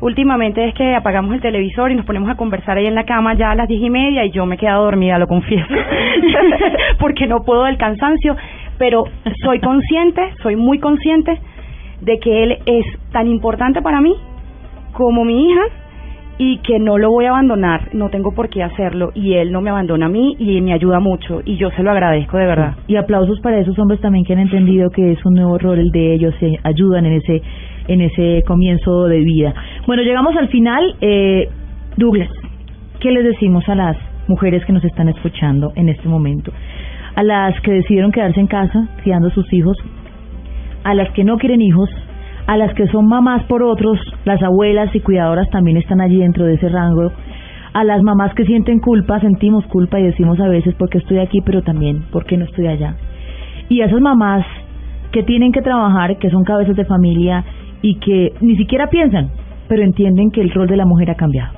últimamente es que apagamos el televisor y nos ponemos a conversar ahí en la cama ya a las diez y media y yo me he quedado dormida, lo confieso, (laughs) porque no puedo del cansancio, pero soy consciente, soy muy consciente de que él es tan importante para mí como mi hija y que no lo voy a abandonar, no tengo por qué hacerlo y él no me abandona a mí y me ayuda mucho y yo se lo agradezco de verdad. Y aplausos para esos hombres también que han entendido que es un nuevo rol el de ellos, se ayudan en ese en ese comienzo de vida. Bueno, llegamos al final. Eh, Douglas, ¿qué les decimos a las mujeres que nos están escuchando en este momento? A las que decidieron quedarse en casa criando a sus hijos, a las que no quieren hijos, a las que son mamás por otros, las abuelas y cuidadoras también están allí dentro de ese rango, a las mamás que sienten culpa, sentimos culpa y decimos a veces porque estoy aquí, pero también porque no estoy allá. Y a esas mamás que tienen que trabajar, que son cabezas de familia y que ni siquiera piensan, pero entienden que el rol de la mujer ha cambiado.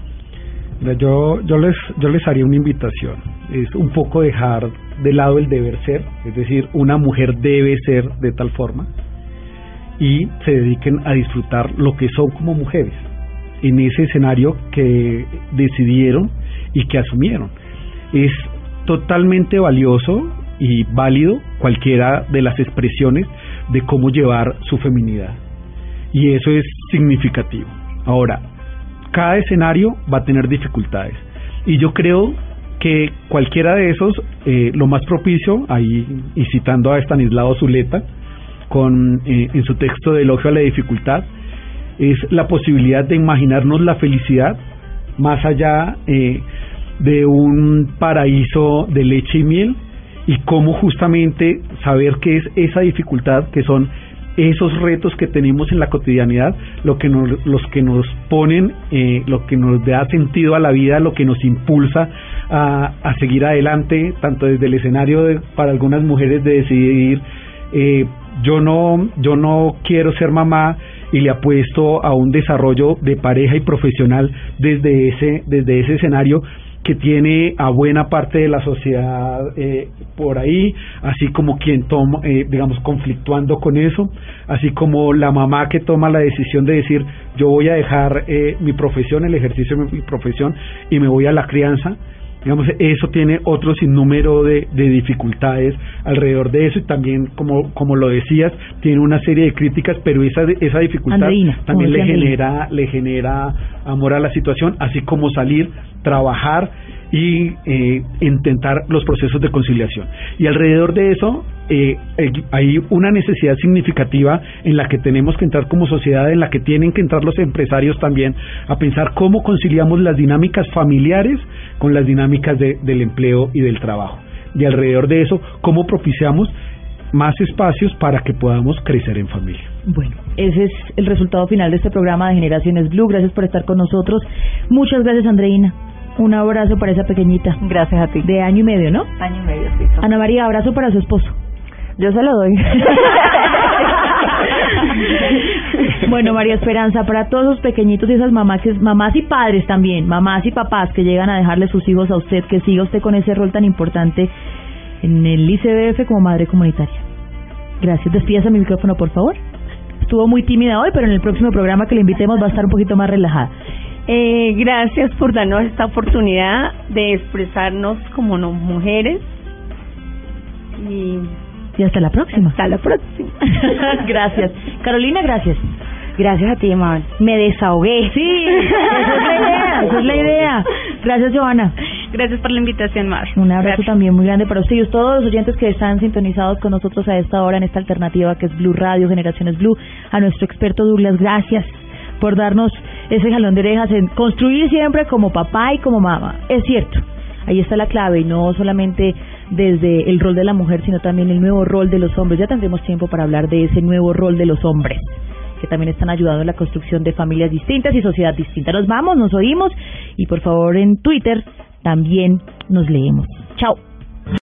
Yo, yo, les, yo les haría una invitación. Es un poco dejar de lado el deber ser, es decir, una mujer debe ser de tal forma, y se dediquen a disfrutar lo que son como mujeres, en ese escenario que decidieron y que asumieron. Es totalmente valioso y válido cualquiera de las expresiones de cómo llevar su feminidad. Y eso es significativo. Ahora, cada escenario va a tener dificultades. Y yo creo que cualquiera de esos, eh, lo más propicio, ahí y citando a Estanislao Zuleta, con, eh, en su texto de Elogio a la dificultad, es la posibilidad de imaginarnos la felicidad más allá eh, de un paraíso de leche y miel y cómo justamente saber qué es esa dificultad, que son esos retos que tenemos en la cotidianidad, lo que nos, los que nos ponen, eh, lo que nos da sentido a la vida, lo que nos impulsa a, a seguir adelante, tanto desde el escenario de- para algunas mujeres de decidir eh, yo no, yo no quiero ser mamá y le apuesto a un desarrollo de pareja y profesional desde ese, desde ese escenario que tiene a buena parte de la sociedad eh, por ahí, así como quien toma, eh, digamos, conflictuando con eso, así como la mamá que toma la decisión de decir yo voy a dejar eh, mi profesión, el ejercicio de mi profesión y me voy a la crianza, digamos, eso tiene otro sinnúmero de, de dificultades alrededor de eso y también, como, como lo decías, tiene una serie de críticas, pero esa, esa dificultad Andreina, también le Andreina. genera, le genera amor a la situación, así como salir, trabajar y eh, intentar los procesos de conciliación. Y alrededor de eso eh, eh, hay una necesidad significativa en la que tenemos que entrar como sociedad, en la que tienen que entrar los empresarios también a pensar cómo conciliamos las dinámicas familiares con las dinámicas de- del empleo y del trabajo. Y alrededor de eso, cómo propiciamos más espacios para que podamos crecer en familia. Bueno, ese es el resultado final de este programa de Generaciones Blue. Gracias por estar con nosotros. Muchas gracias, Andreina. Un abrazo para esa pequeñita. Gracias a ti. De año y medio, ¿no? Año y medio, sí. Ana María, abrazo para su esposo. Yo se lo doy. (laughs) Bueno, María Esperanza, para todos los pequeñitos y esas mamás, que- mamás y padres también, mamás y papás que llegan a dejarle sus hijos a usted, que siga usted con ese rol tan importante en el ICBF como madre comunitaria. Gracias. Despídase mi micrófono, por favor. Estuvo muy tímida hoy, pero en el próximo programa que le invitemos va a estar un poquito más relajada. Eh, gracias por darnos esta oportunidad de expresarnos como no mujeres. Y, y hasta la próxima. Hasta la próxima. (laughs) gracias. Carolina, gracias. Gracias a ti, Mabel. Me desahogué. Sí, (laughs) esa es la idea, esa es la idea. Gracias, Joana. Gracias por la invitación, Mar. Un abrazo también muy grande para usted y todos los oyentes que están sintonizados con nosotros a esta hora en esta alternativa que es Blue Radio, Generaciones Blue. A nuestro experto Douglas, gracias por darnos ese jalón de orejas en construir siempre como papá y como mamá. Es cierto, ahí está la clave y no solamente desde el rol de la mujer, sino también el nuevo rol de los hombres. Ya tendremos tiempo para hablar de ese nuevo rol de los hombres que también están ayudando en la construcción de familias distintas y sociedad distinta. Nos vamos, nos oímos y por favor en Twitter también nos leemos. Chao.